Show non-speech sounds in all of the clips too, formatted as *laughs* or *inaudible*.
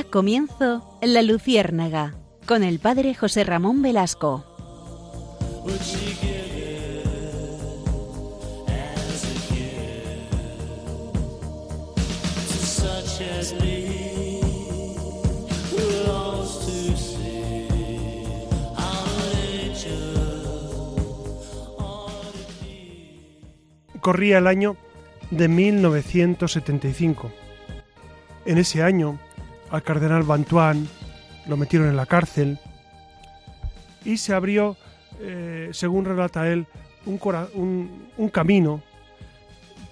Comienzo La Luciérnaga con el padre José Ramón Velasco. Corría el año de 1975. En ese año, al cardenal Bantuán lo metieron en la cárcel y se abrió, eh, según relata él, un, un camino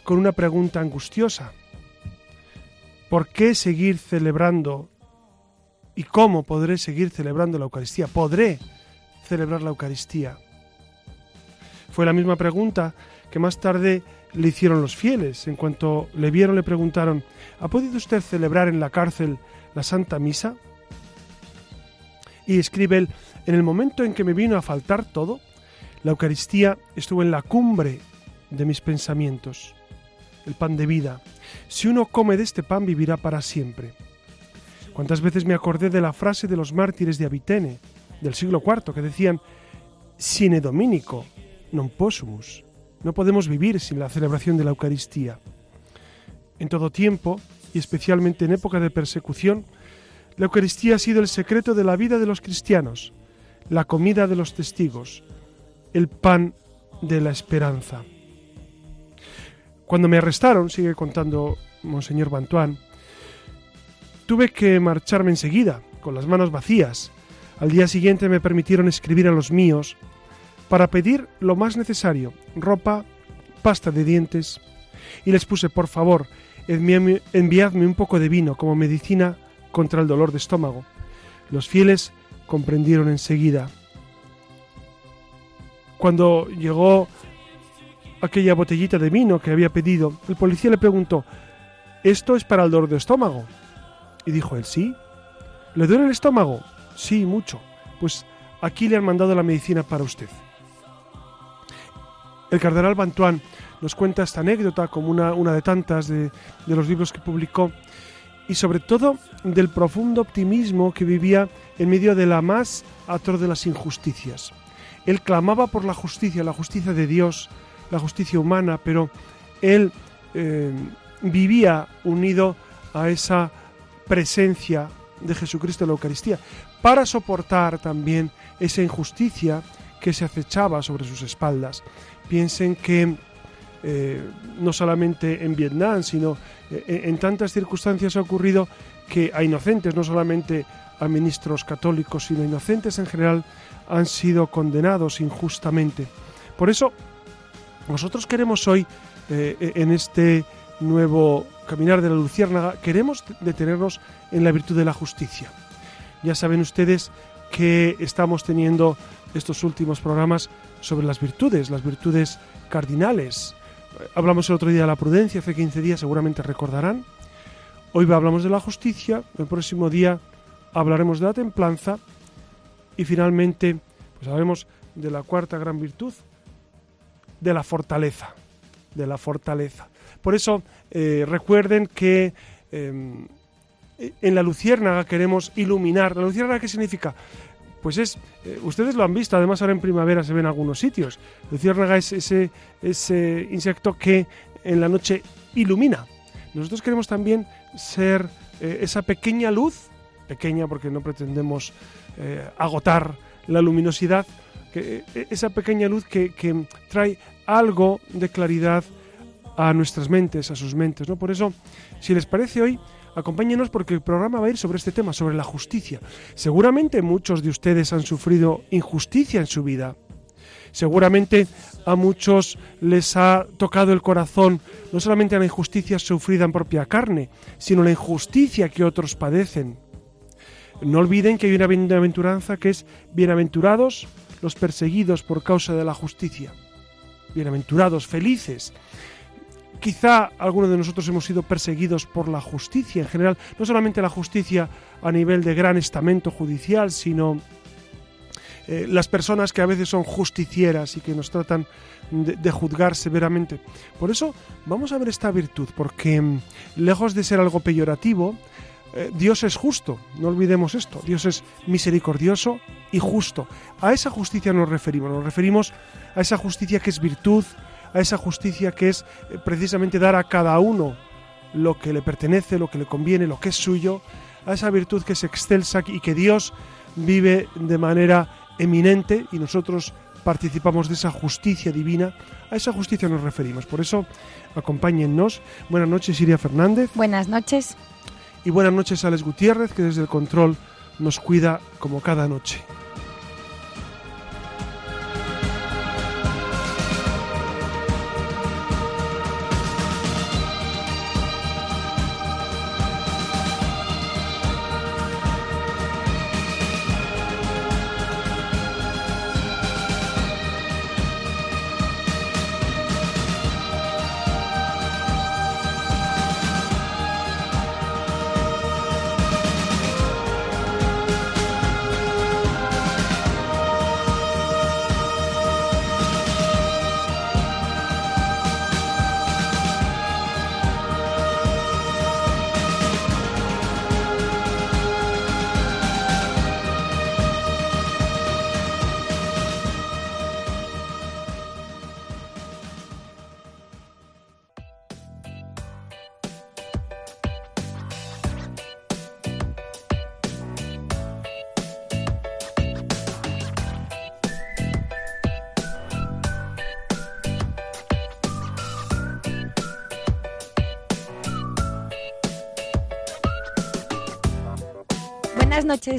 con una pregunta angustiosa. ¿Por qué seguir celebrando y cómo podré seguir celebrando la Eucaristía? ¿Podré celebrar la Eucaristía? Fue la misma pregunta que más tarde le hicieron los fieles. En cuanto le vieron le preguntaron, ¿ha podido usted celebrar en la cárcel la Santa Misa? Y escribe él, en el momento en que me vino a faltar todo, la Eucaristía estuvo en la cumbre de mis pensamientos, el pan de vida. Si uno come de este pan vivirá para siempre. ¿Cuántas veces me acordé de la frase de los mártires de Avitene, del siglo IV, que decían, sine dominico non possumus? No podemos vivir sin la celebración de la Eucaristía. En todo tiempo, y especialmente en época de persecución, la Eucaristía ha sido el secreto de la vida de los cristianos, la comida de los testigos, el pan de la esperanza. Cuando me arrestaron, sigue contando Monseñor Bantuán, tuve que marcharme enseguida, con las manos vacías. Al día siguiente me permitieron escribir a los míos para pedir lo más necesario, ropa, pasta de dientes, y les puse, por favor, enviadme un poco de vino como medicina contra el dolor de estómago. Los fieles comprendieron enseguida. Cuando llegó aquella botellita de vino que había pedido, el policía le preguntó, ¿esto es para el dolor de estómago? Y dijo él, sí. ¿Le duele el estómago? Sí, mucho. Pues aquí le han mandado la medicina para usted. El cardenal Bantuán nos cuenta esta anécdota como una, una de tantas de, de los libros que publicó y sobre todo del profundo optimismo que vivía en medio de la más atroz de las injusticias. Él clamaba por la justicia, la justicia de Dios, la justicia humana, pero él eh, vivía unido a esa presencia de Jesucristo en la Eucaristía, para soportar también esa injusticia que se acechaba sobre sus espaldas. Piensen que eh, no solamente en Vietnam, sino eh, en tantas circunstancias ha ocurrido que a inocentes, no solamente a ministros católicos, sino inocentes en general, han sido condenados injustamente. Por eso, nosotros queremos hoy, eh, en este nuevo caminar de la Luciérnaga, queremos detenernos en la virtud de la justicia. Ya saben ustedes que estamos teniendo estos últimos programas sobre las virtudes, las virtudes cardinales. Hablamos el otro día de la prudencia, hace 15 días seguramente recordarán. Hoy hablamos de la justicia, el próximo día hablaremos de la templanza y finalmente pues hablaremos de la cuarta gran virtud, de la fortaleza, de la fortaleza. Por eso eh, recuerden que em, en la luciérnaga queremos iluminar. ¿La luciérnaga qué significa? Pues es, eh, ustedes lo han visto, además ahora en primavera se ven en algunos sitios. Luciérnaga es ese, ese insecto que en la noche ilumina. Nosotros queremos también ser eh, esa pequeña luz, pequeña porque no pretendemos eh, agotar la luminosidad, que, esa pequeña luz que, que, trae algo de claridad a nuestras mentes, a sus mentes. ¿no? Por eso, si les parece hoy, Acompáñenos porque el programa va a ir sobre este tema, sobre la justicia. Seguramente muchos de ustedes han sufrido injusticia en su vida. Seguramente a muchos les ha tocado el corazón no solamente la injusticia sufrida en propia carne, sino la injusticia que otros padecen. No olviden que hay una bienaventuranza que es bienaventurados los perseguidos por causa de la justicia. Bienaventurados, felices, Quizá algunos de nosotros hemos sido perseguidos por la justicia en general, no solamente la justicia a nivel de gran estamento judicial, sino eh, las personas que a veces son justicieras y que nos tratan de, juzgar severamente. Por eso vamos a ver esta virtud, porque mm, lejos de ser algo peyorativo, eh, Dios es justo, no olvidemos esto, Dios es misericordioso y justo. A esa justicia nos referimos, nos referimos a esa justicia que es virtud, a esa justicia que es eh, precisamente dar a cada uno lo que le pertenece, lo que le conviene, lo que es suyo, a esa virtud que es excelsa y que Dios vive de manera eminente y nosotros participamos de esa justicia divina, a esa justicia nos referimos. Por eso, acompáñennos. Buenas noches, Iria Fernández. Buenas noches. Y buenas noches, Alex Gutiérrez, que desde el control nos cuida como cada noche.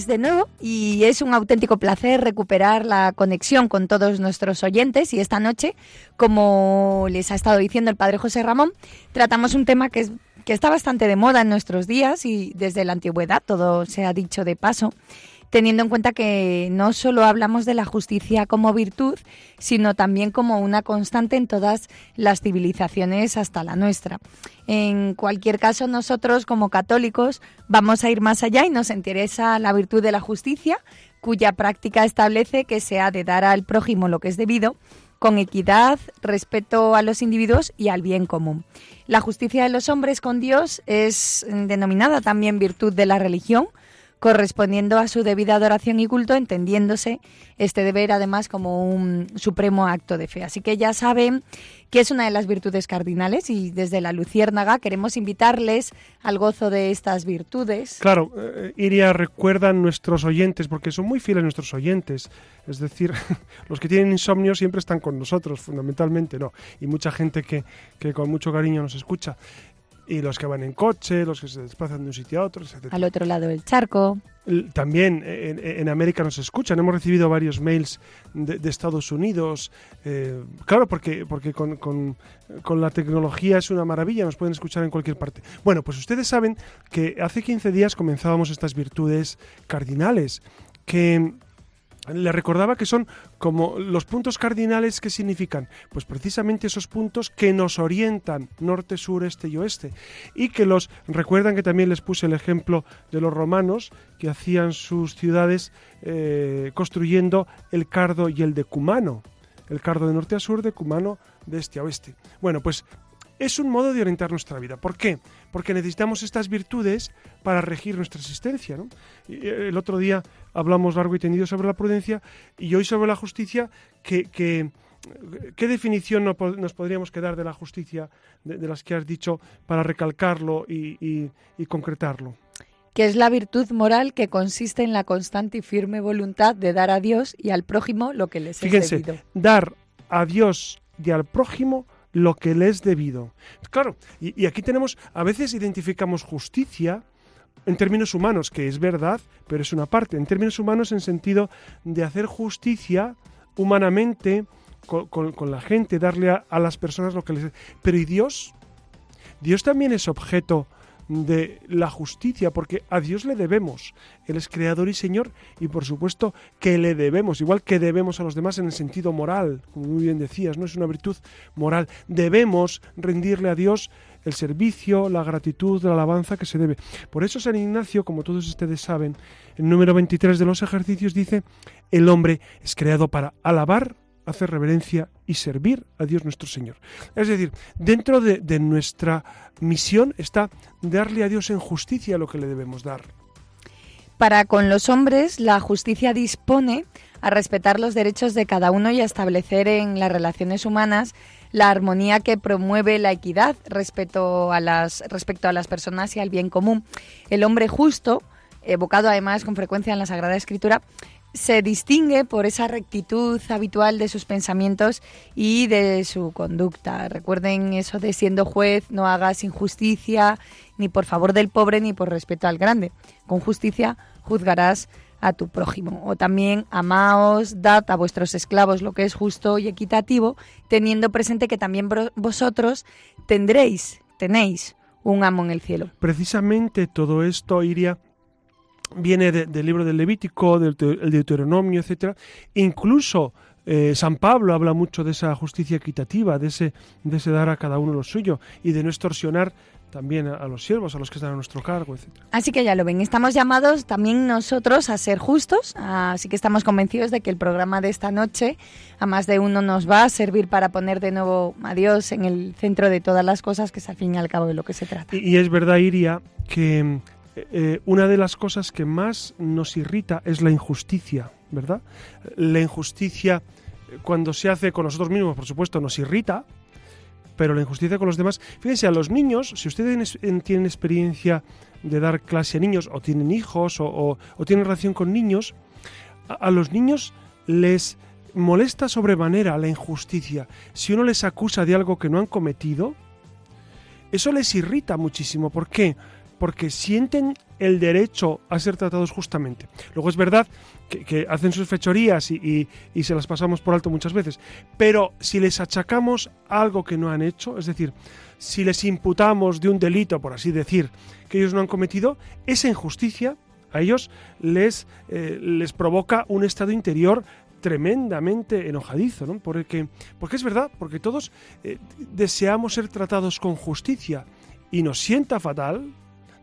De nuevo y es un auténtico placer recuperar la conexión con todos nuestros oyentes y esta noche, como les ha estado diciendo el padre José Ramón, tratamos un tema que, es, que está bastante de moda en nuestros días y desde la antigüedad, todo se ha dicho de paso, teniendo en cuenta que no solo hablamos de la justicia como virtud, sino también como una constante en todas las civilizaciones hasta la nuestra. En cualquier caso, nosotros como católicos vamos a ir más allá y nos interesa la virtud de la justicia, cuya práctica establece que se ha de dar al prójimo lo que es debido, con equidad, respeto a los individuos y al bien común. La justicia de los hombres con Dios es denominada también virtud de la religión, correspondiendo a su debida adoración y culto, entendiéndose este deber además como un supremo acto de fe. Así que ya saben que es una de las virtudes cardinales y desde la Luciérnaga queremos invitarles al gozo de estas virtudes. Claro, eh, Iria recuerdan nuestros oyentes, porque son muy fieles nuestros oyentes, es decir, *laughs* los que tienen insomnio siempre están con nosotros, fundamentalmente, ¿no? Y mucha gente que, que con mucho cariño nos escucha y los que van en coche, los que se desplazan de un sitio a otro, etc. Al otro lado del charco. También en, en América nos escuchan, hemos recibido varios mails de, de Estados Unidos. Eh, claro, porque, porque con, con, con, la tecnología es una maravilla, nos pueden escuchar en cualquier parte. Bueno, pues ustedes saben que hace 15 días comenzábamos estas virtudes cardinales, que le recordaba que son como los puntos cardinales que significan, pues precisamente esos puntos que nos orientan norte, sur, este y oeste. Y que los recuerdan que también les puse el ejemplo de los romanos que hacían sus ciudades eh, construyendo el cardo y el decumano. El cardo de norte a sur, decumano de este a oeste. Bueno, pues es un modo de orientar nuestra vida. ¿Por qué? Porque necesitamos estas virtudes para regir nuestra existencia. ¿no? Eh, el otro día hablamos largo y tendido sobre la prudencia y hoy sobre la justicia, que, ¿qué definición nos podríamos quedar de la justicia, de, las que has dicho, para recalcarlo y, concretarlo? que es la virtud moral que consiste en la constante y firme voluntad de dar a Dios y al prójimo lo que les Fíjense, es debido. dar a Dios y al prójimo lo que le es debido. Claro, y, aquí tenemos, a veces identificamos justicia en términos humanos, que es verdad, pero es una parte. En términos humanos, en sentido de hacer justicia humanamente con, la gente, darle a, las personas lo que les... Pero ¿y Dios? Dios también es objeto la justicia, porque a Dios le debemos. Él es creador y Señor y por supuesto que le debemos, igual que debemos a los demás en el sentido moral, como muy bien decías, no es una virtud moral. Debemos rendirle a Dios el servicio, la gratitud, la alabanza que se debe. Por eso San Ignacio, como todos ustedes saben, el número 23 de los ejercicios dice, el hombre es creado para alabar hacer reverencia y servir a Dios nuestro Señor. Es decir, dentro de, nuestra misión está darle a Dios en justicia lo que le debemos dar. Para con los hombres, la justicia dispone a respetar los derechos de cada uno y a establecer en las relaciones humanas la armonía que promueve la equidad respecto a las, respecto a las personas y al bien común. El hombre justo, evocado además con frecuencia en la Sagrada Escritura, se distingue por esa rectitud habitual de sus pensamientos y de su conducta. Recuerden eso de siendo juez, no hagas injusticia, ni por favor del pobre, ni por respeto al grande. Con justicia juzgarás a tu prójimo. O también amaos, dad a vuestros esclavos lo que es justo y equitativo, teniendo presente que también vosotros tendréis, tenéis un amo en el cielo. Precisamente todo esto iría viene del libro del Levítico, del Deuteronomio, etcétera. Incluso eh, San Pablo habla mucho de esa justicia equitativa, de ese, de ese dar a cada uno lo suyo y de no extorsionar también a, los siervos, a los que están a nuestro cargo, etc. Así que ya lo ven, estamos llamados también nosotros a ser justos, así que estamos convencidos de que el programa de esta noche a más de uno nos va a servir para poner de nuevo a Dios en el centro de todas las cosas, que es al fin y al cabo de lo que se trata. Y, es verdad, Iria, que eh, una de las cosas que más nos irrita es la injusticia, ¿verdad? La injusticia eh, cuando se hace con nosotros mismos, por supuesto, nos irrita, pero la injusticia con los demás. Fíjense, a los niños, si ustedes tienen experiencia de dar clase a niños, o tienen hijos, o, tienen relación con niños, a, los niños les molesta sobremanera la injusticia. Si uno les acusa de algo que no han cometido, eso les irrita muchísimo. ¿Por qué? Porque sienten el derecho a ser tratados justamente. Luego es verdad que, hacen sus fechorías y, se las pasamos por alto muchas veces, pero si les achacamos algo que no han hecho, es decir, si les imputamos de un delito, por así decir, que ellos no han cometido, esa injusticia a ellos les, eh, les provoca un estado interior tremendamente enojadizo, ¿no? Porque, porque es verdad, porque todos eh, deseamos ser tratados con justicia y nos sienta fatal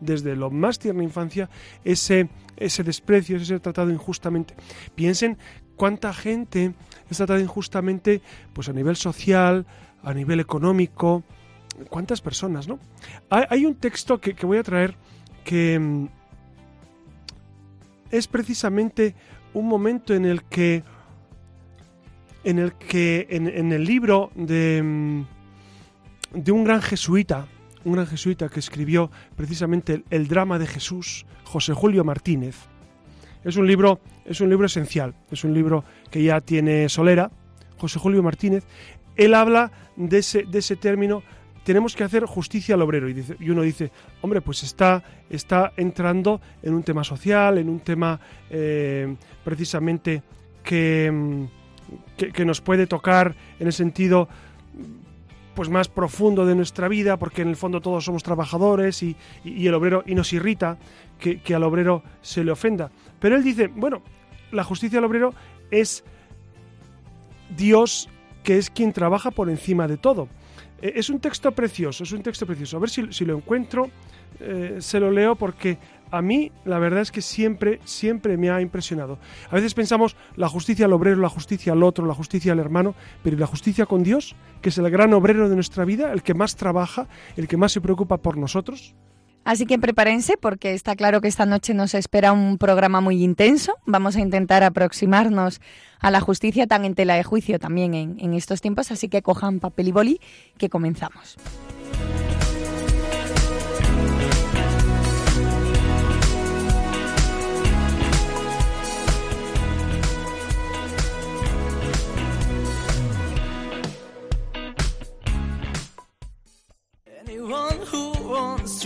desde lo más tierna infancia ese, ese desprecio, ese ser tratado injustamente. Piensen cuánta gente es tratada injustamente pues a nivel social, a nivel económico, cuántas personas, ¿no? Hay, un texto que, voy a traer que mm, es precisamente un momento en el que en el que en, el libro de, mm, de un gran jesuita un gran jesuita que escribió precisamente el, drama de Jesús, José Julio Martínez. Es un libro, es un libro esencial, es un libro que ya tiene solera, José Julio Martínez. Él habla de ese, de ese término, tenemos que hacer justicia al obrero. Y, uno dice, hombre, pues está, está entrando en un tema social, en un tema eh, precisamente que, que, que nos puede tocar en el sentido pues más profundo de nuestra vida, porque en el fondo todos somos trabajadores y, el obrero, y nos irrita que, al obrero se le ofenda. Pero él dice, bueno, la justicia del obrero es Dios que es quien trabaja por encima de todo. E, es un texto precioso, es un texto precioso. A ver si, lo encuentro, eh, se lo leo porque a mí la verdad es que siempre, siempre me ha impresionado. A veces pensamos la justicia al obrero, la justicia al otro, la justicia al hermano, pero la justicia con Dios, que es el gran obrero de nuestra vida, el que más trabaja, el que más se preocupa por nosotros? Así que prepárense porque está claro que esta noche nos espera un programa muy intenso. Vamos a intentar aproximarnos a la justicia tan en tela de juicio también en, en estos tiempos, así que cojan papel y boli que comenzamos.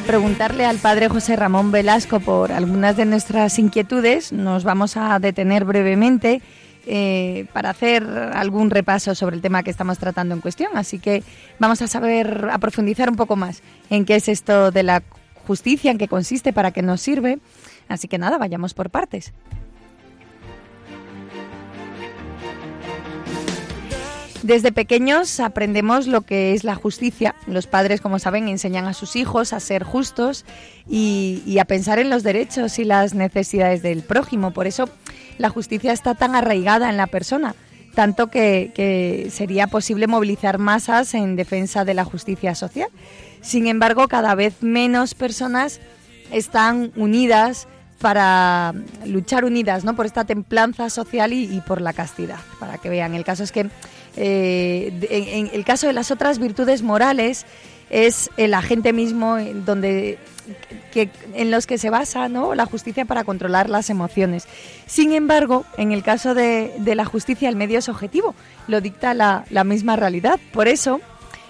Preguntarle al padre José Ramón Velasco por algunas de nuestras inquietudes, nos vamos a detener brevemente eh, para hacer algún repaso sobre el tema que estamos tratando en cuestión. Así que vamos a saber, a profundizar un poco más en qué es esto de la justicia, en qué consiste, para qué nos sirve. Así que nada, vayamos por partes. Desde pequeños aprendemos lo que es la justicia. Los padres, como saben, enseñan a sus hijos a ser justos y, a pensar en los derechos y las necesidades del prójimo. Por eso la justicia está tan arraigada en la persona, tanto que, sería posible movilizar masas en defensa de la justicia social. Sin embargo, cada vez menos personas están unidas para luchar unidas ¿no? por esta templanza social y, y por la castidad. Para que vean, el caso es que eh, en, el caso de las otras virtudes morales es el agente mismo donde que, en los que se basa ¿no? la justicia para controlar las emociones. Sin embargo, en el caso de, la justicia, el medio es objetivo, lo dicta la, la misma realidad. Por eso,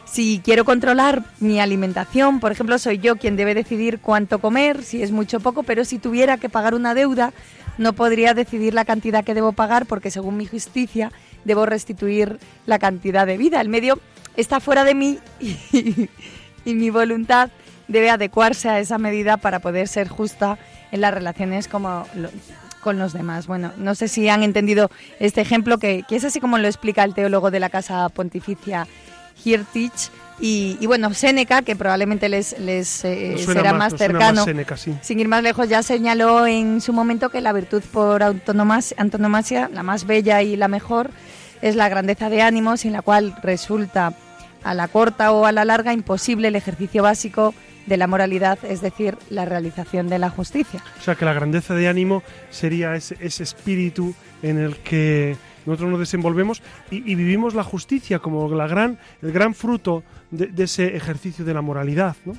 si quiero controlar mi alimentación, por ejemplo, soy yo quien debe decidir cuánto comer, si es mucho o poco, pero si tuviera que pagar una deuda, no podría decidir la cantidad que debo pagar porque según mi justicia debo restituir la cantidad de vida. El medio está fuera de mí y, mi voluntad debe adecuarse a esa medida para poder ser justa en las relaciones como con los demás. Bueno, no sé si han entendido este ejemplo que, es así como lo explica el teólogo de la Casa Pontificia Hirtich. Y, bueno, Séneca, que probablemente les, les eh, será más, cercano, sin ir más lejos, ya señaló en su momento que la virtud por antonomasia, la más bella y la mejor, es la grandeza de ánimo sin la cual resulta a la corta o a la larga imposible el ejercicio básico de la moralidad, es decir, la realización de la justicia. O sea que la grandeza de ánimo sería ese, espíritu en el que nosotros nos desenvolvemos y, vivimos la justicia como la gran, el gran fruto de, de ese ejercicio de la moralidad, ¿no?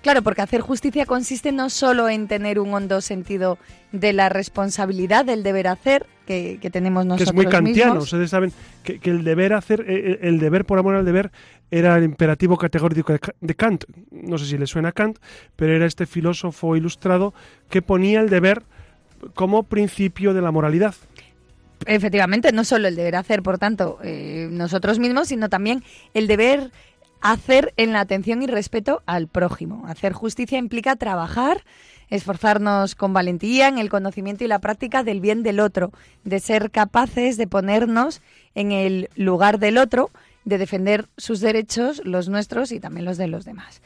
Claro, porque hacer justicia consiste no solo en tener un hondo sentido de la responsabilidad del deber hacer que, tenemos nosotros. Que es muy kantiano. Ustedes saben que, el deber hacer, eh, eh, el deber por amor al deber, era el imperativo categórico de Kant. No sé si le suena a Kant, pero era este filósofo ilustrado que ponía el deber como principio de la moralidad. Efectivamente, no solo el deber hacer, por tanto, eh, nosotros mismos, sino también el deber hacer en la atención y respeto al prójimo. Hacer justicia implica trabajar, esforzarnos con valentía en el conocimiento y la práctica del bien del otro, de ser capaces de ponernos en el lugar del otro, de defender sus derechos, los nuestros y también los de los demás.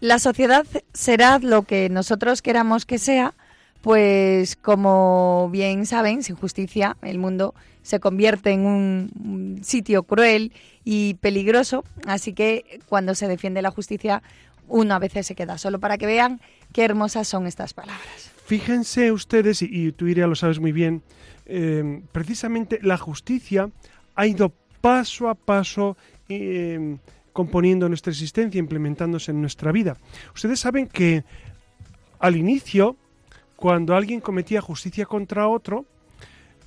La sociedad será lo que nosotros queramos que sea, pues como bien saben, sin justicia el mundo se convierte en un sitio cruel y peligroso, así que cuando se defiende la justicia uno a veces se queda solo para que vean qué hermosas son estas palabras. Fíjense ustedes, y, tú Iria lo sabes muy bien, eh, precisamente la justicia ha ido paso a paso eh, componiendo nuestra existencia, implementándose en nuestra vida. Ustedes saben que al inicio, cuando alguien cometía justicia contra otro,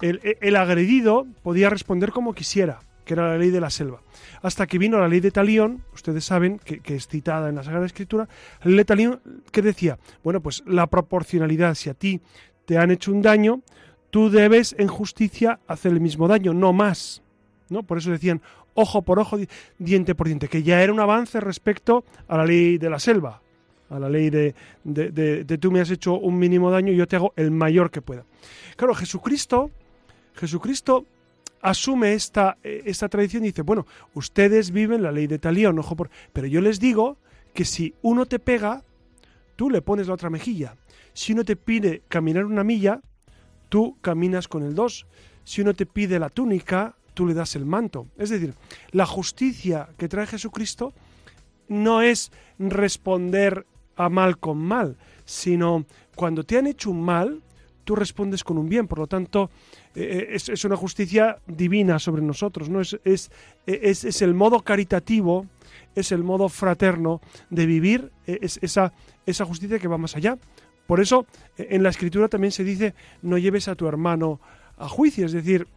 el, agredido podía responder como quisiera, que era la ley de la selva. Hasta que vino la ley de Talión, ustedes saben que, es citada en la Sagrada Escritura, la ley de Talión que decía, bueno, pues la proporcionalidad, si a ti te han hecho un daño, tú debes en justicia hacer el mismo daño, no más. ¿no? Por eso decían ojo por ojo, diente por diente, que ya era un avance respecto a la ley de la selva, a la ley de, de, de tú me has hecho un mínimo daño y yo te hago el mayor que pueda. Claro, Jesucristo Jesucristo asume esta, eh, esta tradición y dice, bueno, ustedes viven la ley de talión, ojo por... Pero yo les digo que si uno te pega, tú le pones la otra mejilla. Si uno te pide caminar una milla, tú caminas con el dos. Si uno te pide la túnica, tú le das el manto. Es decir, la justicia que trae Jesucristo no es responder a mal con mal, sino cuando te han hecho un mal, tú respondes con un bien. Por lo tanto, eh, eh, es, una justicia divina sobre nosotros, ¿no? Es, es, es, el modo caritativo, es el modo fraterno de vivir eh, es esa, esa justicia que va más allá. Por eso en la escritura también se dice no lleves a tu hermano a juicio, es decir,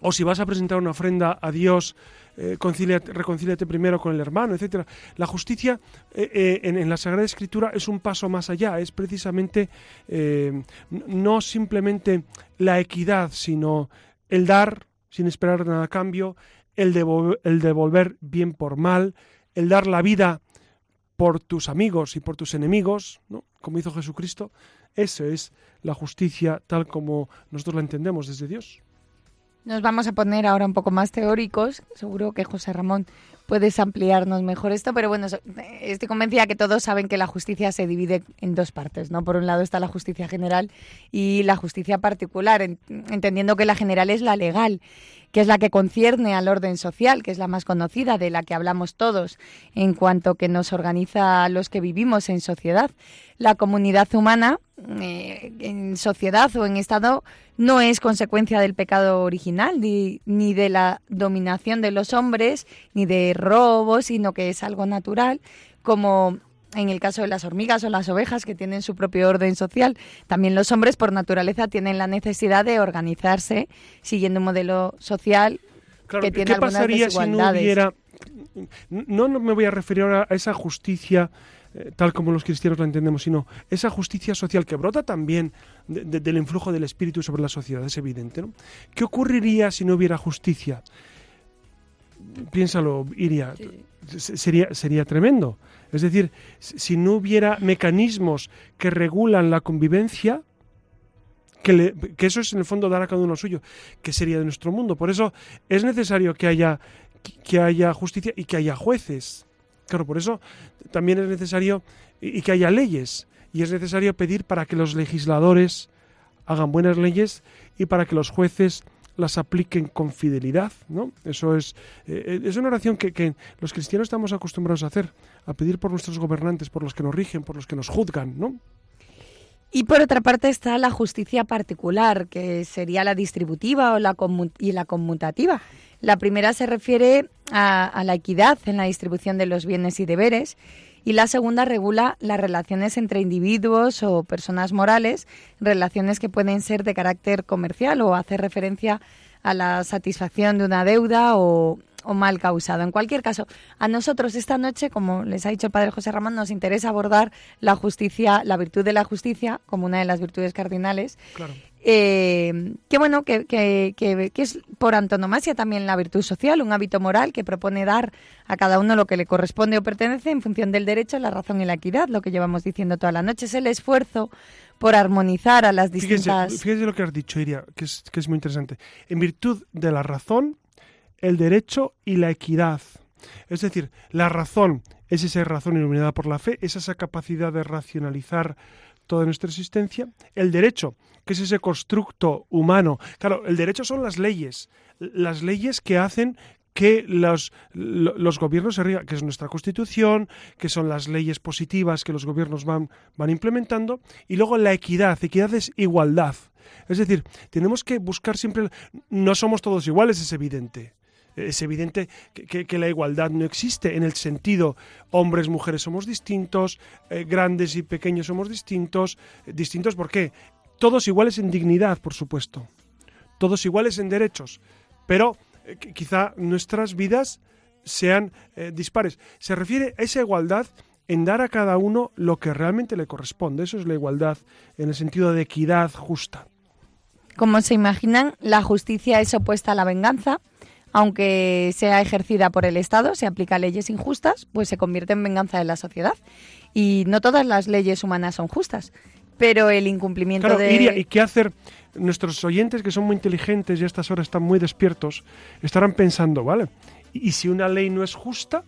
o si vas a presentar una ofrenda a Dios, eh, reconcíliate primero con el hermano, etcétera. La justicia eh, eh, en, la Sagrada Escritura es un paso más allá, es precisamente no simplemente la equidad, sino el dar sin esperar nada a cambio, el, el devolver bien por mal, el dar la vida por tus amigos y por tus enemigos, ¿no? como hizo Jesucristo. Eso es la justicia tal como nosotros la entendemos desde Dios. Nos vamos a poner ahora un poco más teóricos. Seguro que José Ramón puedes ampliarnos mejor esto, pero bueno, estoy convencida que todos saben que la justicia se divide en dos partes, ¿no? Por un lado está la justicia general y la justicia particular, entendiendo que la general es la legal que es la que concierne al orden social, que es la más conocida, de la que hablamos todos, en cuanto que nos organiza los que vivimos en sociedad. La comunidad humana, eh, en sociedad o en Estado, no es consecuencia del pecado original, ni, ni de la dominación de los hombres, ni de robos, sino que es algo natural, como en el caso de las hormigas o las ovejas que tienen su propio orden social, también los hombres por naturaleza tienen la necesidad de organizarse siguiendo un modelo social que tiene ¿qué pasaría si no hubiera no, me voy a referir ahora a esa justicia eh, tal como los cristianos la entendemos, sino esa justicia social que brota también del influjo del Espíritu sobre la sociedad, es evidente. ¿no? ¿Qué ocurriría si no hubiera justicia? Piénsalo, Iria. Sería, sería tremendo. Es decir, si no hubiera mecanismos que regulan la convivencia, que, eso es en el fondo dar a cada uno suyo, que sería de nuestro mundo. Por eso es necesario que haya, que haya justicia y que haya jueces. Claro, por eso también es necesario y que haya leyes. Y es necesario pedir para que los legisladores hagan buenas leyes y para que los jueces las apliquen con fidelidad, ¿no? Eso es, eh, es una oración que, que, los cristianos estamos acostumbrados a hacer, a pedir por nuestros gobernantes, por los que nos rigen, por los que nos juzgan, ¿no? Y por otra parte está la justicia particular, que sería la distributiva o la y la conmutativa. La primera se refiere a, la equidad en la distribución de los bienes y deberes y la segunda regula las relaciones entre individuos o personas morales, relaciones que pueden ser de carácter comercial o hacer referencia a la satisfacción de una deuda o, o mal causado. En cualquier caso, a nosotros esta noche, como les ha dicho el padre José Ramón, nos interesa abordar la justicia, la virtud de la justicia como una de las virtudes cardinales. Claro. Eh, que bueno, que, que, que, es por antonomasia también la virtud social, un hábito moral que propone dar a cada uno lo que le corresponde o pertenece en función del derecho, la razón y la equidad, lo que llevamos diciendo toda la noche. Es el esfuerzo por armonizar a las distintas... Fíjese, lo que has dicho, Iria, que es, que es muy interesante. En virtud de la razón, el derecho y la equidad. Es decir, la razón es esa razón iluminada por la fe, es esa capacidad de racionalizar toda nuestra existencia. El derecho, que es ese constructo humano. Claro, el derecho son las leyes, las leyes que hacen que los, los gobiernos se rigan, que es nuestra constitución, que son las leyes positivas que los gobiernos van, van implementando, y luego la equidad. Equidad es igualdad. Es decir, tenemos que buscar siempre, no somos todos iguales, es evidente es evidente que, la igualdad no existe en el sentido hombres, mujeres somos distintos, eh, grandes y pequeños somos distintos. distintos ¿por qué? Todos iguales en dignidad, por supuesto. Todos iguales en derechos. Pero eh, quizá nuestras vidas sean eh, dispares. Se refiere a esa igualdad en dar a cada uno lo que realmente le corresponde. Eso es la igualdad en el sentido de equidad justa. Como se imaginan, la justicia es opuesta a la venganza aunque sea ejercida por el Estado, se aplica leyes injustas, pues se convierte en venganza de la sociedad. Y no todas las leyes humanas son justas, pero el incumplimiento de... ¿y qué hacer? Nuestros oyentes, que son muy inteligentes y a estas horas están muy despiertos, estarán pensando, ¿vale? ¿Y si una ley no es justa,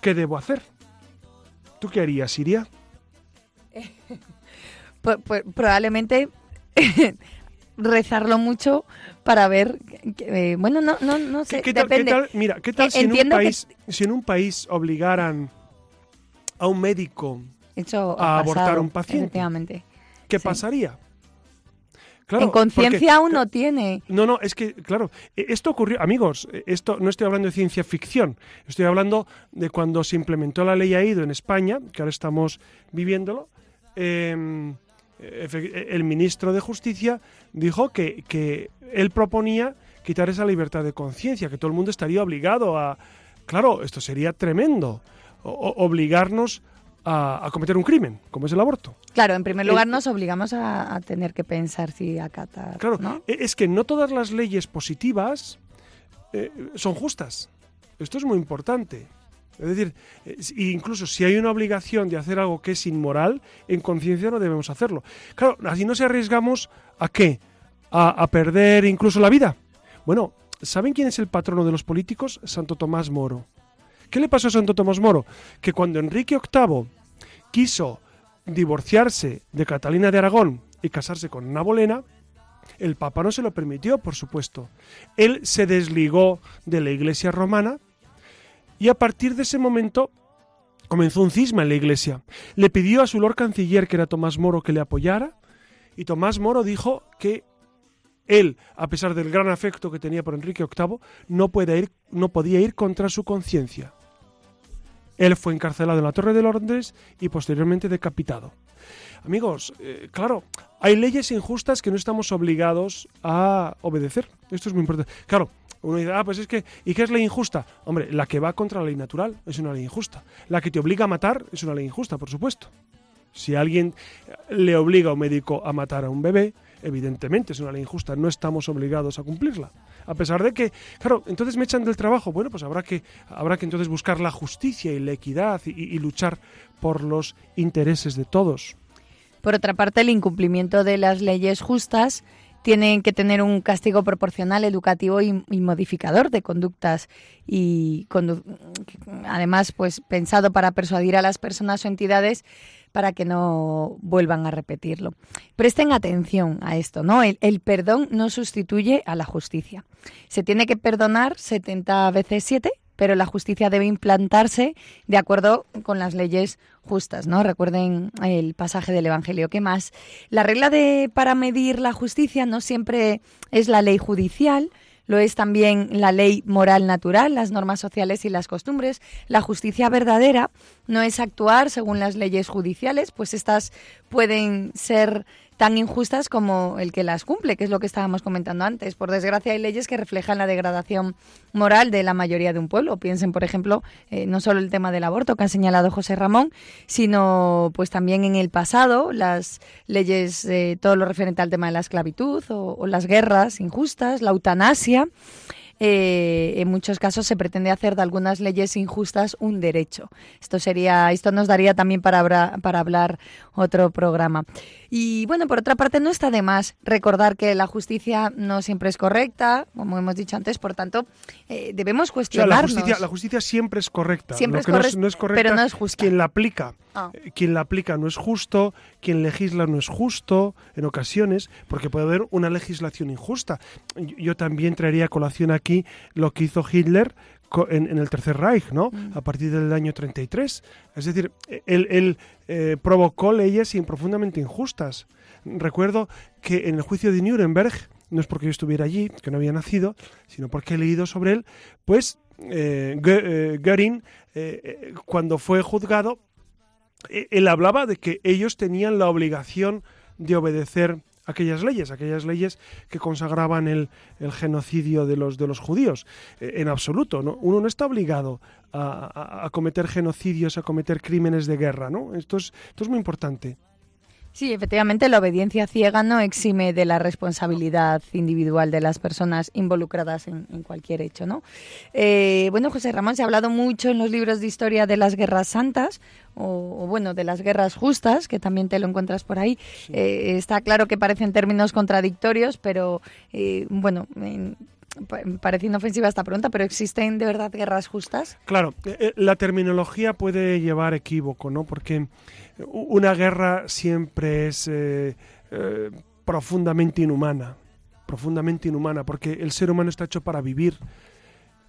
qué debo hacer? ¿Tú qué harías, Iria? *laughs* pues, pues, probablemente rezarlo mucho para ver eh, bueno no no no sé ¿Qué, tal, depende. mira qué tal si en un país si en un país obligaran a un médico a abortar a un paciente qué pasaría Claro, en conciencia uno tiene. No, no, es que, claro, e, esto ocurrió, amigos, e, esto no estoy hablando de ciencia ficción, estoy hablando de cuando se implementó la ley AIDO en España, que ahora estamos viviéndolo. Eh, el ministro de Justicia dijo que, él proponía quitar esa libertad de conciencia, que todo el mundo estaría obligado a... Claro, esto sería tremendo, obligarnos a, cometer un crimen, como es el aborto. Claro, en primer lugar nos obligamos a, tener que pensar si acatar. Claro, e, es que no todas las leyes positivas eh, son justas. Esto es muy importante. Es decir, eh, incluso si hay una obligación de hacer algo que es inmoral, en conciencia no debemos hacerlo. Claro, así no se arriesgamos a qué? A, perder incluso la vida. Bueno, ¿saben quién es el patrono de los políticos? Santo Tomás Moro. ¿Qué le pasó a Santo Tomás Moro? Que cuando Enrique VIII quiso divorciarse de Catalina de Aragón y casarse con Ana Bolena, el Papa no se lo permitió, por supuesto. Él se desligó de la Iglesia romana y a partir de ese momento comenzó un cisma en la Iglesia. Le pidió a su Lord Canciller, que era Tomás Moro, que le apoyara y Tomás Moro dijo que él, a pesar del gran afecto que tenía por Enrique VIII, no, ir, no podía ir contra su conciencia. Él fue encarcelado en la Torre de Londres y posteriormente decapitado. Amigos, eh, claro, hay leyes injustas que no estamos obligados a obedecer. Esto es muy importante. Claro, uno dice, ah, pues es que, ¿y qué es ley injusta? Hombre, la que va contra la ley natural es una ley injusta. La que te obliga a matar es una ley injusta, por supuesto. Si alguien le obliga a un médico a matar a un bebé, evidentemente es una ley injusta, no estamos obligados a cumplirla. A pesar de que, claro, entonces me echan del trabajo, bueno, pues habrá que, habrá que entonces buscar la justicia y la equidad y, luchar por los intereses de todos. Por otra parte, el incumplimiento de las leyes justas tiene que tener un castigo proporcional, educativo y, modificador de conductas y además pues pensado para persuadir a las personas o entidades para que no vuelvan a repetirlo. Presten atención a esto, ¿no? El, perdón no sustituye a la justicia. Se tiene que perdonar 70 veces 7, pero la justicia debe implantarse de acuerdo con las leyes justas, ¿no? Recuerden el pasaje del Evangelio. ¿Qué más? La regla de para medir la justicia no siempre es la ley judicial, lo es también la ley moral natural, las normas sociales y las costumbres. La justicia verdadera no es actuar según las leyes judiciales, pues estas pueden ser tan injustas como el que las cumple, que es lo que estábamos comentando antes. Por desgracia, hay leyes que reflejan la degradación moral de la mayoría de un pueblo. Piensen, por ejemplo, eh, no solo el tema del aborto que ha señalado José Ramón, sino pues también en el pasado las leyes, eh, todo lo referente al tema de la esclavitud o las guerras injustas, la eutanasia. Eh, en muchos casos se pretende hacer de algunas leyes injustas un derecho. Esto sería, esto nos daría también para, para hablar otro programa. Y bueno, por otra parte, no está de más recordar que la justicia no siempre es correcta, como hemos dicho antes, por tanto, eh, debemos cuestionarnos. la, justicia, siempre es correcta. Siempre es, no es, correcta, pero no es justa. Quien la aplica. Ah. Eh, quien la aplica no es justo, quien legisla no es justo en ocasiones, porque puede haber una legislación injusta. Yo, también traería colación aquí lo que hizo Hitler en, el Tercer Reich, ¿no? Mm. A partir del año 33. Es decir, él, eh, provocó leyes profundamente injustas. Recuerdo que en el juicio de Nuremberg, no es porque yo estuviera allí, que no había nacido, sino porque he leído sobre él, pues eh, eh Göring, eh, cuando fue juzgado, él hablaba de que ellos tenían la obligación de obedecer aquellas leyes, aquellas leyes que consagraban el, genocidio de los, de los judíos. Eh, en absoluto, ¿no? uno no está obligado a, cometer genocidios, a cometer crímenes de guerra. ¿no? Esto, es, esto es muy importante. Sí, efectivamente, la obediencia ciega no exime de la responsabilidad individual de las personas involucradas en, cualquier hecho, ¿no? Eh, bueno, José Ramón, se ha hablado mucho en los libros de historia de las guerras santas, o, bueno, de las guerras justas, que también te lo encuentras por ahí. Eh, está claro que parecen términos contradictorios, pero eh, bueno, parece inofensiva esta pregunta, pero ¿existen de verdad guerras justas? Claro, la terminología puede llevar equívoco, ¿no? Porque una guerra siempre es eh, eh, profundamente inhumana, profundamente inhumana, porque el ser humano está hecho para vivir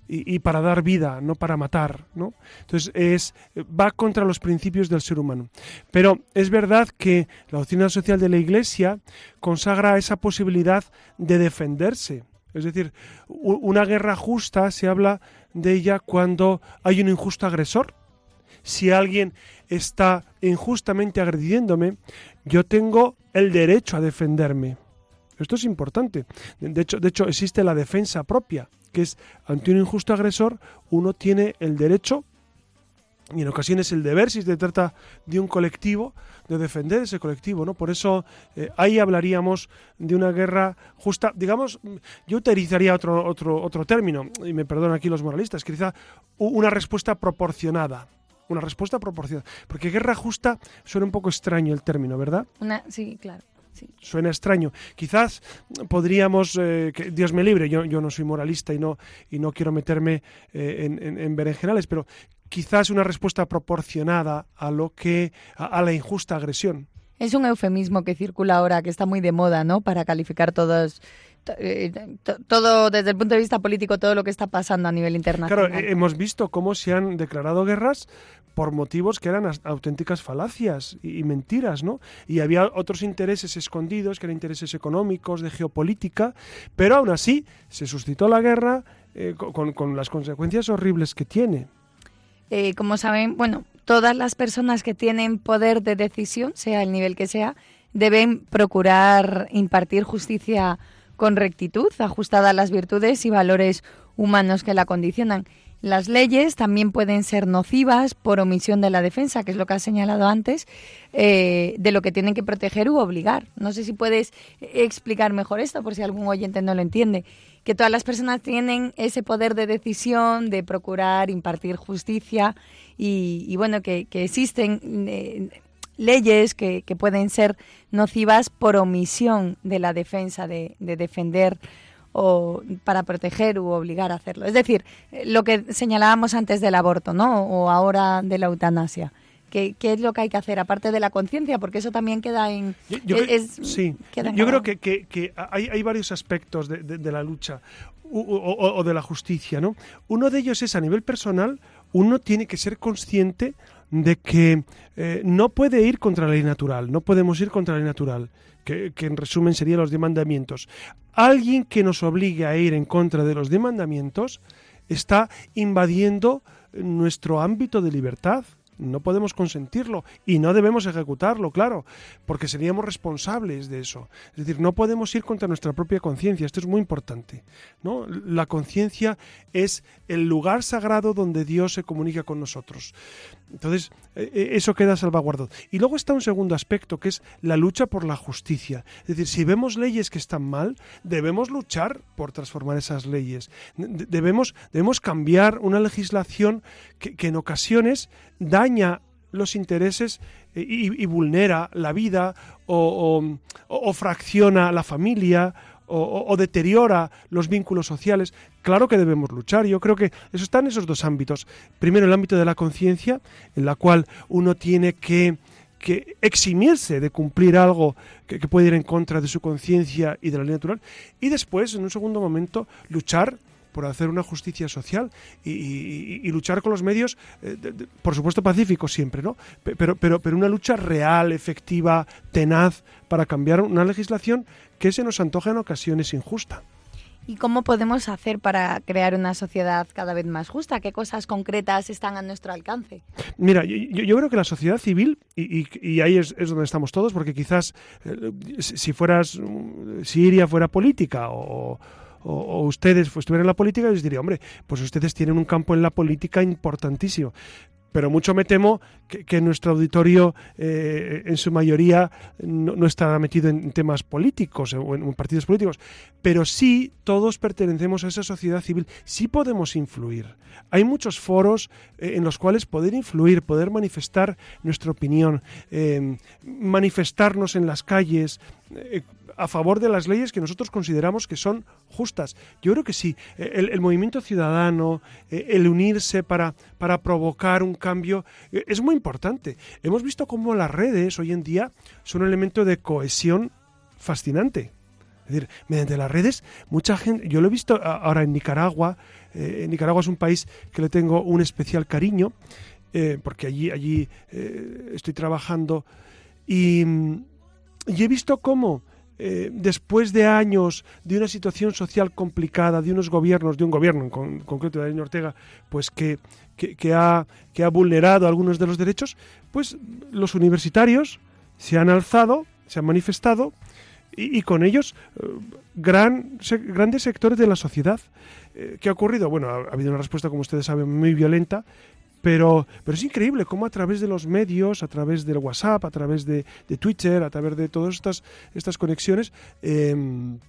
y, para dar vida, no para matar, ¿no? Entonces es va contra los principios del ser humano. Pero es verdad que la doctrina social de la Iglesia consagra esa posibilidad de defenderse. Es decir, una guerra justa se habla de ella cuando hay un injusto agresor. Si alguien está injustamente agrediéndome, yo tengo el derecho a defenderme. Esto es importante. De hecho, de hecho, existe la defensa propia, que es ante un injusto agresor, uno tiene el derecho y en ocasiones el deber, si se trata de un colectivo, de defender ese colectivo, ¿no? Por eso eh, ahí hablaríamos de una guerra justa, digamos, yo utilizaría otro, otro, otro término, y me perdonan aquí los moralistas, quizá una respuesta proporcionada, una respuesta proporcionada, porque guerra justa suena un poco extraño el término, ¿verdad? Una, sí, claro. Suena extraño. Quizás podríamos, eh, que Dios me libre, yo, yo no soy moralista y no, y no quiero meterme eh, en, en, en berenjenales, pero quizás una respuesta proporcionada a lo que a, la injusta agresión. Es un eufemismo que circula ahora, que está muy de moda, ¿no? Para calificar todos eh, todo desde el punto de vista político, todo lo que está pasando a nivel internacional. Claro, hemos visto cómo se han declarado guerras por motivos que eran auténticas falacias y, mentiras, ¿no? Y había otros intereses escondidos, que eran intereses económicos, de geopolítica, pero aún así se suscitó la guerra eh, con, con las consecuencias horribles que tiene. Eh, como saben, bueno, todas las personas que tienen poder de decisión, sea el nivel que sea, deben procurar impartir justicia con rectitud, ajustada a las virtudes y valores humanos que la condicionan. Las leyes también pueden ser nocivas por omisión de la defensa, que es lo que has señalado antes, eh, de lo que tienen que proteger u obligar. No sé si puedes explicar mejor esto, por si algún oyente no lo entiende que todas las personas tienen ese poder de decisión, de procurar impartir justicia y, bueno, que, existen eh, leyes que, pueden ser nocivas por omisión de la defensa, de, defender o para proteger u obligar a hacerlo. Es decir, lo que señalábamos antes del aborto, ¿no? O ahora de la eutanasia. ¿Qué, es lo que hay que hacer, aparte de la conciencia? Porque eso también queda en... Yo, sí, yo creo que, hay, varios aspectos de, la lucha o, de la justicia, ¿no? Uno de ellos es a nivel personal, uno tiene que ser consciente de que eh, no puede ir contra la ley natural, no podemos ir contra la ley natural, que, que en resumen serían los demandamientos. Alguien que nos obligue a ir en contra de los demandamientos está invadiendo nuestro ámbito de libertad, no podemos consentirlo y no debemos ejecutarlo, claro, porque seríamos responsables de eso. Es decir, no podemos ir contra nuestra propia conciencia, esto es muy importante. ¿no? La conciencia es el lugar sagrado donde Dios se comunica con nosotros. Entonces, e, e, eso queda salvaguardado. Y luego está un segundo aspecto, que es la lucha por la justicia. Es decir, si vemos leyes que están mal, debemos luchar por transformar esas leyes. Debemos, debemos cambiar una legislación que, en ocasiones daña los intereses e, y, vulnera la vida o, fracciona la familia o, deteriora los vínculos sociales, claro que debemos luchar. Yo creo que eso está en esos dos ámbitos. Primero, el ámbito de la conciencia, en la cual uno tiene que, eximirse de cumplir algo que, puede ir en contra de su conciencia y de la ley natural. Y después, en un segundo momento, luchar por hacer una justicia social y, luchar con los medios, eh, por supuesto pacíficos siempre, ¿no? Pero, pero, pero una lucha real, efectiva, tenaz, para cambiar una legislación que se nos antoja en ocasiones injusta. ¿Y cómo podemos hacer para crear una sociedad cada vez más justa? ¿Qué cosas concretas están a nuestro alcance? Mira, yo, creo que la sociedad civil, y, ahí es, donde estamos todos, porque quizás eh, si fueras, si Siria fuera política o, ustedes estuvieran en la política, yo les diría, hombre, pues ustedes tienen un campo en la política importantísimo pero mucho me temo que, nuestro auditorio eh, en su mayoría no, está metido en temas políticos o en, partidos políticos, pero sí todos pertenecemos a esa sociedad civil, sí podemos influir. Hay muchos foros eh, en los cuales poder influir, poder manifestar nuestra opinión, eh, manifestarnos en las calles, a favor de las leyes que nosotros consideramos que son justas. Yo creo que sí, el, movimiento ciudadano, eh, el unirse para, para provocar un cambio, eh, es muy importante. Hemos visto cómo las redes hoy en día son un elemento de cohesión fascinante. Es decir, mediante las redes, mucha gente, yo lo he visto ahora en Nicaragua, eh, Nicaragua es un país que le tengo un especial cariño, porque allí, allí estoy trabajando, y, y he visto cómo eh, después de años de una situación social complicada, de unos gobiernos, de un gobierno en concreto de Daniel Ortega, pues que, que, ha, que ha vulnerado algunos de los derechos, pues los universitarios se han alzado, se han manifestado y, con ellos eh, gran, grandes sectores de la sociedad. Eh, ¿Qué ha ocurrido? Bueno, ha, habido una respuesta, como ustedes saben, muy violenta, pero, pero es increíble cómo a través de los medios, a través del WhatsApp, a través de, Twitter, a través de todas estas, estas conexiones, em,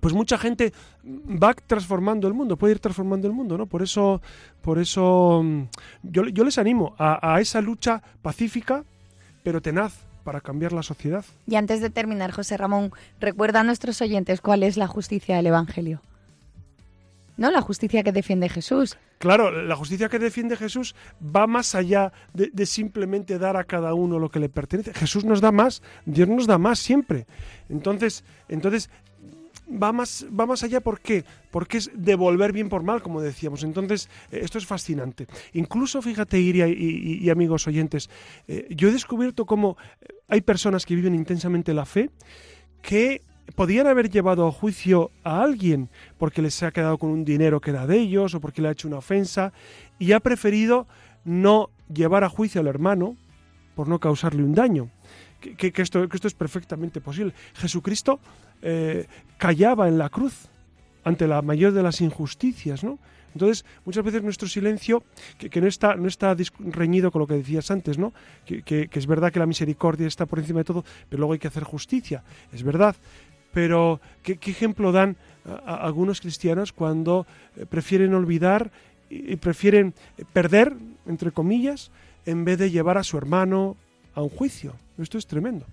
pues mucha gente va transformando el mundo, puede ir transformando el mundo, ¿no? Por eso, por eso mm, yo, yo les animo a, a esa lucha pacífica, pero tenaz, para cambiar la sociedad. Y antes de terminar, José Ramón, recuerda a nuestros oyentes cuál es la justicia del Evangelio. ¿No? La justicia que defiende Jesús. Claro, la justicia que defiende Jesús va más allá de, simplemente dar a cada uno lo que le pertenece. Jesús nos da más, Dios nos da más siempre. Entonces, entonces va más, va más allá, ¿por qué? Porque es devolver bien por mal, como decíamos. Entonces, eh, esto es fascinante. Incluso, fíjate, Iria y, amigos oyentes, eh, yo he descubierto cómo eh, hay personas que viven intensamente la fe que podían haber llevado a juicio a alguien porque les ha quedado con un dinero que era de ellos o porque le ha hecho una ofensa y ha preferido no llevar a juicio al hermano por no causarle un daño. Que, esto, que esto es perfectamente posible. Jesucristo eh, callaba en la cruz ante la mayor de las injusticias, ¿no? Entonces, muchas veces nuestro silencio, que, no, está, no está reñido con lo que decías antes, ¿no? Que, es verdad que la misericordia está por encima de todo, pero luego hay que hacer justicia, es verdad. Pero, ¿qué, ejemplo dan algunos cristianos cuando eh, prefieren olvidar y prefieren perder, entre comillas, en vez de llevar a su hermano a un juicio? Esto es tremendo.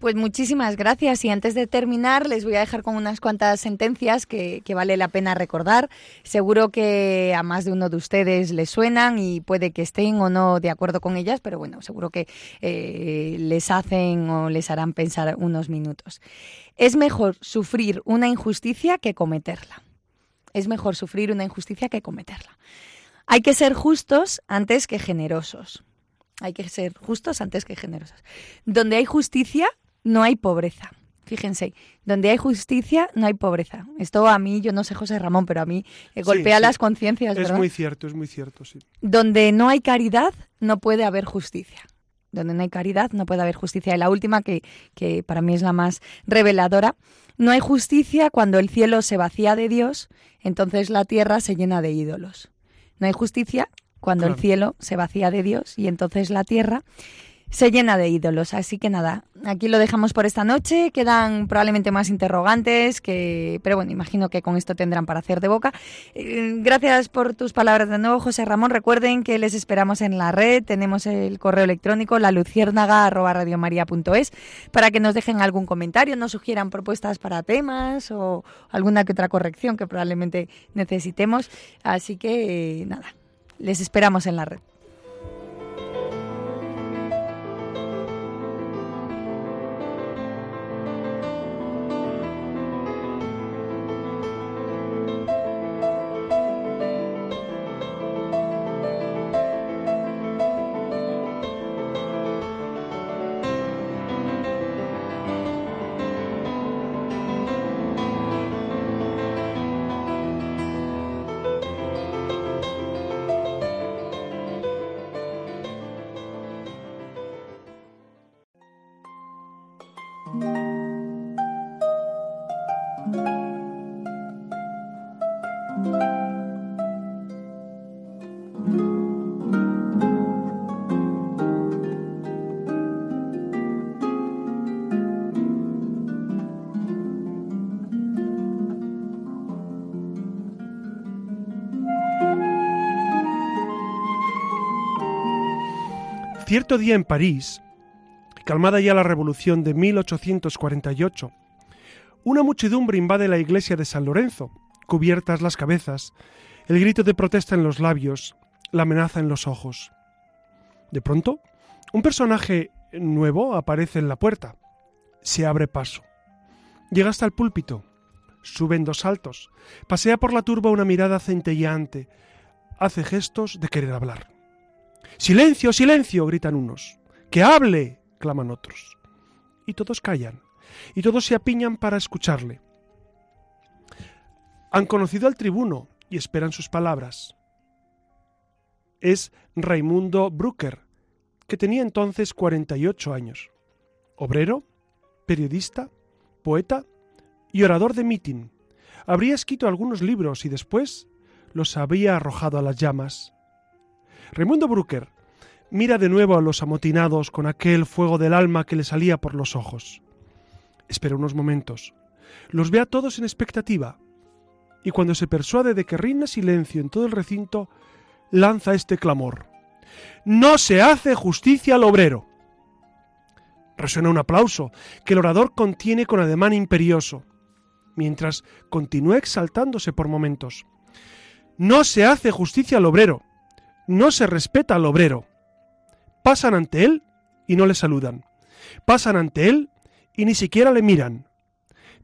Pues muchísimas gracias y antes de terminar les voy a dejar con unas cuantas sentencias que, vale la pena recordar. Seguro que a más de uno de ustedes les suenan y puede que estén o no de acuerdo con ellas, pero bueno, seguro que eh, les hacen o les harán pensar unos minutos. Es mejor sufrir una injusticia que cometerla. Es mejor sufrir una injusticia que cometerla. Hay que ser justos antes que generosos. Hay que ser justos antes que generosos. Donde hay justicia, no hay pobreza. Fíjense, donde hay justicia no hay pobreza. Esto a mí, yo no sé José Ramón, pero a mí eh, golpea las conciencias. Es muy cierto, es muy cierto, sí. Donde no hay caridad no puede haber justicia. Donde no hay caridad no puede haber justicia. Y la última, que, que para mí es la más reveladora, no hay justicia cuando el cielo se vacía de Dios, entonces la tierra se llena de ídolos. No hay justicia cuando el cielo se vacía de Dios y entonces la tierra se llena de ídolos. Así que nada, aquí lo dejamos por esta noche. Quedan probablemente más interrogantes, que, pero bueno, imagino que con esto tendrán para hacer de boca. Eh, gracias por tus palabras de nuevo, José Ramón. Recuerden que les esperamos en la red. Tenemos el correo electrónico la para que nos dejen algún comentario, nos sugieran propuestas para temas o alguna que otra corrección que probablemente necesitemos. Así que nada, les esperamos en la red. Cierto día en París, calmada ya la revolución de 1848, una muchedumbre invade la iglesia de San Lorenzo, cubiertas las cabezas, el grito de protesta en los labios, la amenaza en los ojos. De pronto, un personaje nuevo aparece en la puerta. Se abre paso. Llega hasta el púlpito. Sube en dos saltos. Pasea por la turba una mirada centelleante. Hace gestos de querer hablar. Silencio, silencio, gritan unos. Que hable, claman otros. Y todos callan, y todos se apiñan para escucharle. Han conocido al tribuno y esperan sus palabras. Es Raimundo Brucker, que tenía entonces 48 años. Obrero, periodista, poeta y orador de mitin. Habría escrito algunos libros y después los había arrojado a las llamas. Raimundo Brucker mira de nuevo a los amotinados con aquel fuego del alma que le salía por los ojos. Espera unos momentos. Los ve a todos en expectativa. Y cuando se persuade de que reina silencio en todo el recinto, lanza este clamor. No se hace justicia al obrero. Resuena un aplauso que el orador contiene con ademán imperioso, mientras continúa exaltándose por momentos. No se hace justicia al obrero, no se respeta al obrero. Pasan ante él y no le saludan. Pasan ante él y ni siquiera le miran.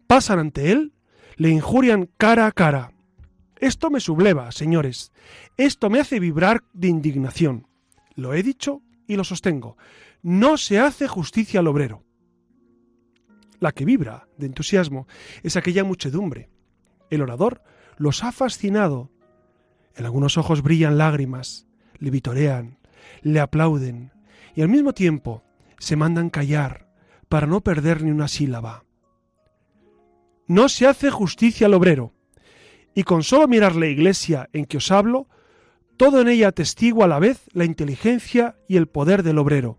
Pasan ante él, le injurian cara a cara. Esto me subleva, señores. Esto me hace vibrar de indignación. Lo he dicho y lo sostengo. No se hace justicia al obrero. La que vibra de entusiasmo es aquella muchedumbre. El orador los ha fascinado. En algunos ojos brillan lágrimas, le vitorean, le aplauden y al mismo tiempo se mandan callar para no perder ni una sílaba. No se hace justicia al obrero, y con solo mirar la iglesia en que os hablo, todo en ella atestigua a la vez la inteligencia y el poder del obrero.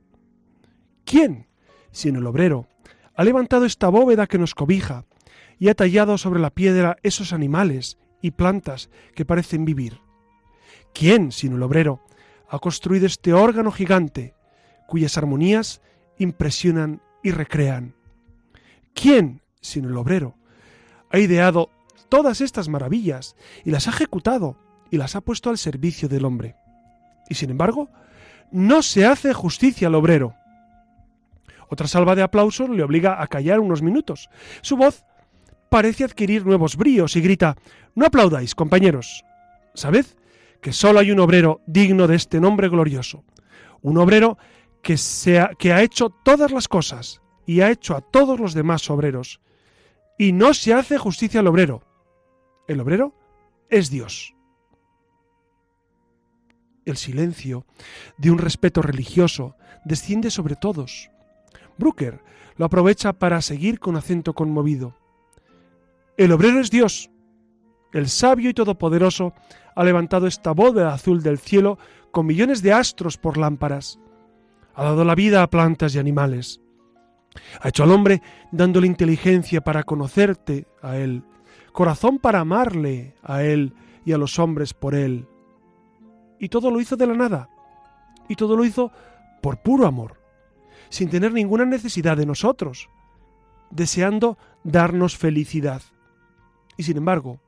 ¿Quién, sino el obrero, ha levantado esta bóveda que nos cobija y ha tallado sobre la piedra esos animales y plantas que parecen vivir? ¿Quién, sino el obrero, ha construido este órgano gigante cuyas armonías impresionan y recrean? ¿Quién, sino el obrero, ha ideado todas estas maravillas y las ha ejecutado y las ha puesto al servicio del hombre? Y sin embargo, no se hace justicia al obrero. Otra salva de aplausos le obliga a callar unos minutos. Su voz parece adquirir nuevos bríos y grita No aplaudáis, compañeros. Sabed que solo hay un obrero digno de este nombre glorioso. Un obrero que, que ha hecho todas las cosas y ha hecho a todos los demás obreros. Y no se hace justicia al obrero. El obrero es Dios. El silencio de un respeto religioso desciende sobre todos. Brooker lo aprovecha para seguir con acento conmovido. El obrero es Dios. El sabio y todopoderoso ha levantado esta boda azul del cielo con millones de astros por lámparas. Ha dado la vida a plantas y animales. Ha hecho al hombre dándole inteligencia para conocerte a Él, corazón para amarle a Él y a los hombres por Él. Y todo lo hizo de la nada. Y todo lo hizo por puro amor sin tener ninguna necesidad de nosotros, deseando darnos felicidad. Y sin embargo,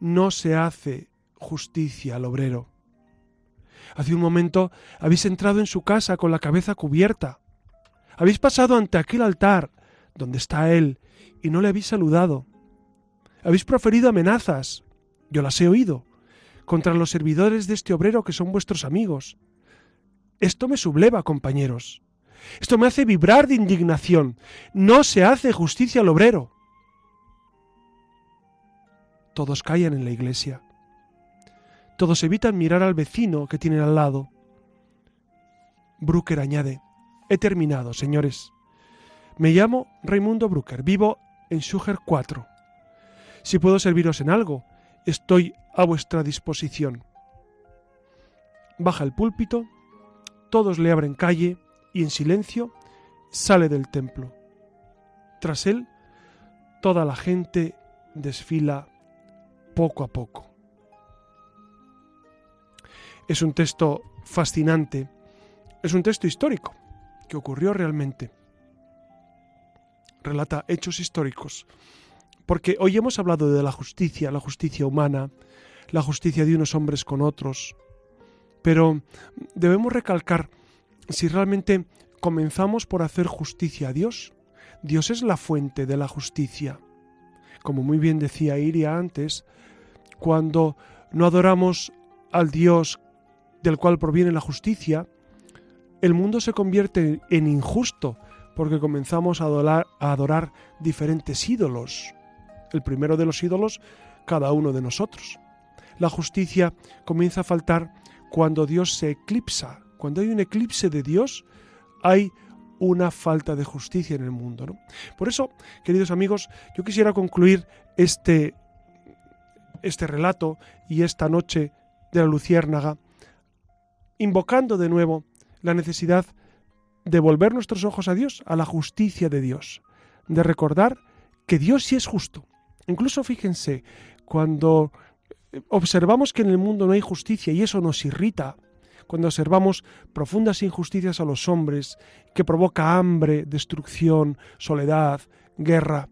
no se hace justicia al obrero. Hace un momento habéis entrado en su casa con la cabeza cubierta. Habéis pasado ante aquel altar donde está él y no le habéis saludado. Habéis proferido amenazas, yo las he oído, contra los servidores de este obrero que son vuestros amigos. Esto me subleva, compañeros. Esto me hace vibrar de indignación. No se hace justicia al obrero. Todos callan en la iglesia. Todos evitan mirar al vecino que tienen al lado. Brucker añade, he terminado, señores. Me llamo Raimundo Brucker, vivo en Suger 4. Si puedo serviros en algo, estoy a vuestra disposición. Baja el púlpito, todos le abren calle y en silencio sale del templo. Tras él, toda la gente desfila poco a poco. Es un texto fascinante, es un texto histórico que ocurrió realmente. Relata hechos históricos, porque hoy hemos hablado de la justicia, la justicia humana, la justicia de unos hombres con otros, pero debemos recalcar si realmente comenzamos por hacer justicia a Dios, Dios es la fuente de la justicia. Como muy bien decía Iria antes, cuando no adoramos al Dios del cual proviene la justicia, el mundo se convierte en injusto porque comenzamos a adorar, a adorar diferentes ídolos. El primero de los ídolos, cada uno de nosotros. La justicia comienza a faltar cuando Dios se eclipsa, cuando hay un eclipse de Dios, hay una falta de justicia en el mundo. ¿no? Por eso, queridos amigos, yo quisiera concluir este, este relato y esta noche de la Luciérnaga invocando de nuevo la necesidad de volver nuestros ojos a Dios, a la justicia de Dios, de recordar que Dios sí es justo. Incluso fíjense, cuando observamos que en el mundo no hay justicia y eso nos irrita, cuando observamos profundas injusticias a los hombres, que provoca hambre, destrucción, soledad, guerra,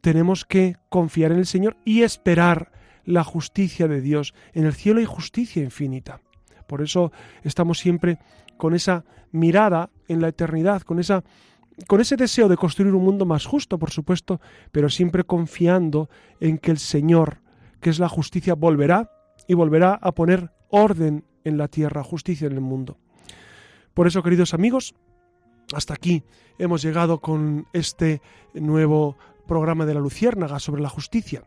tenemos que confiar en el Señor y esperar la justicia de Dios. En el cielo hay justicia infinita. Por eso estamos siempre con esa mirada en la eternidad, con esa con ese deseo de construir un mundo más justo, por supuesto, pero siempre confiando en que el Señor, que es la justicia, volverá y volverá a poner orden en la tierra, justicia en el mundo. Por eso, queridos amigos, hasta aquí hemos llegado con este nuevo programa de la Luciérnaga sobre la justicia.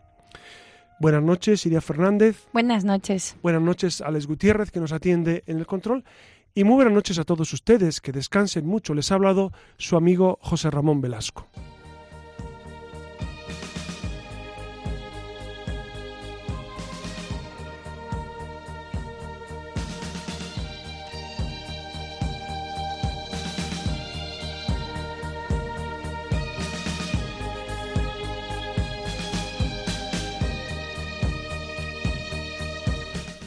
Buenas noches, Iria Fernández. Buenas noches. Buenas noches, Alex Gutiérrez, que nos atiende en el control. Y muy buenas noches a todos ustedes, que descansen mucho. Les ha hablado su amigo José Ramón Velasco.